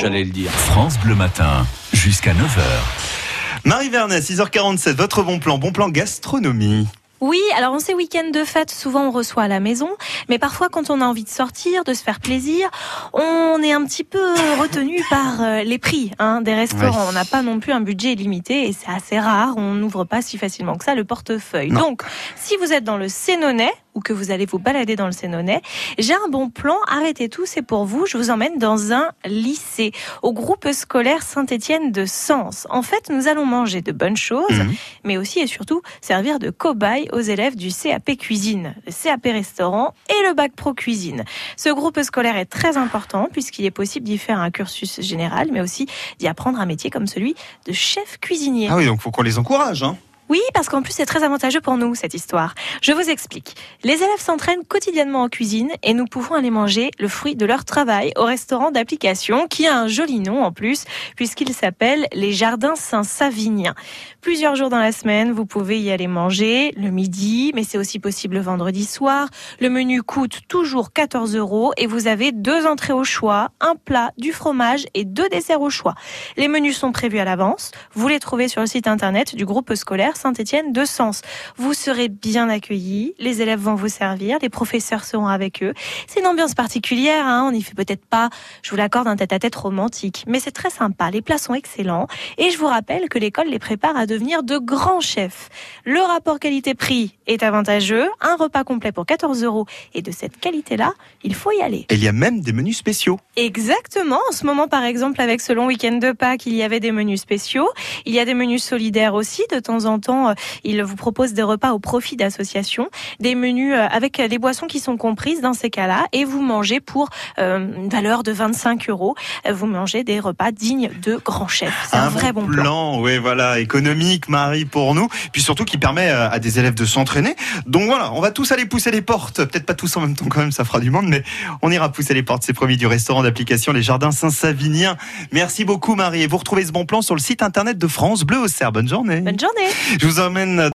j'allais le dire. France Bleu Matin, jusqu'à 9h. Marie Vernet, 6h47, votre bon plan, bon plan gastronomie. Oui, alors en ces week-ends de fête, souvent on reçoit à la maison, mais parfois quand on a envie de sortir, de se faire plaisir, on est un petit peu retenu par euh, les prix hein, des restaurants. Oui. On n'a pas non plus un budget illimité et c'est assez rare, on n'ouvre pas si facilement que ça le portefeuille. Non. Donc, si vous êtes dans le Sénonais ou que vous allez vous balader dans le Sénonais, j'ai un bon plan, arrêtez tout, c'est pour vous, je vous emmène dans un lycée, au groupe scolaire Saint-Étienne de Sens. En fait, nous allons manger de bonnes choses, Mhm. mais aussi et surtout servir de cobaye aux élèves du CAP cuisine, le CAP restaurant et le bac pro cuisine. Ce groupe scolaire est très important puisqu'il est possible d'y faire un cursus général, mais aussi d'y apprendre un métier comme celui de chef cuisinier. Ah oui, donc faut qu'on les encourage. Hein. Oui, parce qu'en plus c'est très avantageux pour nous cette histoire. Je vous explique. Les élèves s'entraînent quotidiennement en cuisine et nous pouvons aller manger le fruit de leur travail au restaurant d'application qui a un joli nom en plus puisqu'il s'appelle les Jardins Saint-Savinien. Plusieurs jours dans la semaine, vous pouvez y aller manger le midi, mais c'est aussi possible le vendredi soir. Le menu coûte toujours 14 euros et vous avez deux entrées au choix, un plat, du fromage et deux desserts au choix. Les menus sont prévus à l'avance. Vous les trouvez sur le site internet du groupe scolaire Saint-Étienne de Sens. Vous serez bien accueillis, les élèves vont vous servir, les professeurs seront avec eux. C'est une ambiance particulière, hein, on n'y fait peut-être pas, je vous l'accorde, un tête-à-tête romantique, mais c'est très sympa, les plats sont excellents et je vous rappelle que l'école les prépare à devenir de grands chefs. Le rapport qualité-prix est avantageux, un repas complet pour 14 euros et de cette qualité-là, il faut y aller. Et il y a même des menus spéciaux. Exactement. En ce moment, par exemple, avec ce long week-end de Pâques, il y avait des menus spéciaux. Il y a des menus solidaires aussi. De temps en temps, euh, ils vous proposent des repas au profit d'associations, des menus euh, avec les boissons qui sont comprises dans ces cas-là, et vous mangez pour euh, une valeur de 25 euros. Vous mangez des repas dignes de grands chefs. C'est un, vrai bon plan. Oui, voilà, économique, Marie, pour nous. Puis surtout qui permet euh, à des élèves de s'entraîner. Donc voilà, on va tous aller pousser les portes. Peut-être pas tous en même temps quand même, ça fera du monde, mais on ira pousser les portes, c'est promis, du restaurant d'application Les Jardins Saint-Savinien. Merci beaucoup, Marie. Et vous retrouvez ce bon plan sur le site internet de France Bleu Auxerre. Bonne journée. Bonne journée. Je vous emmène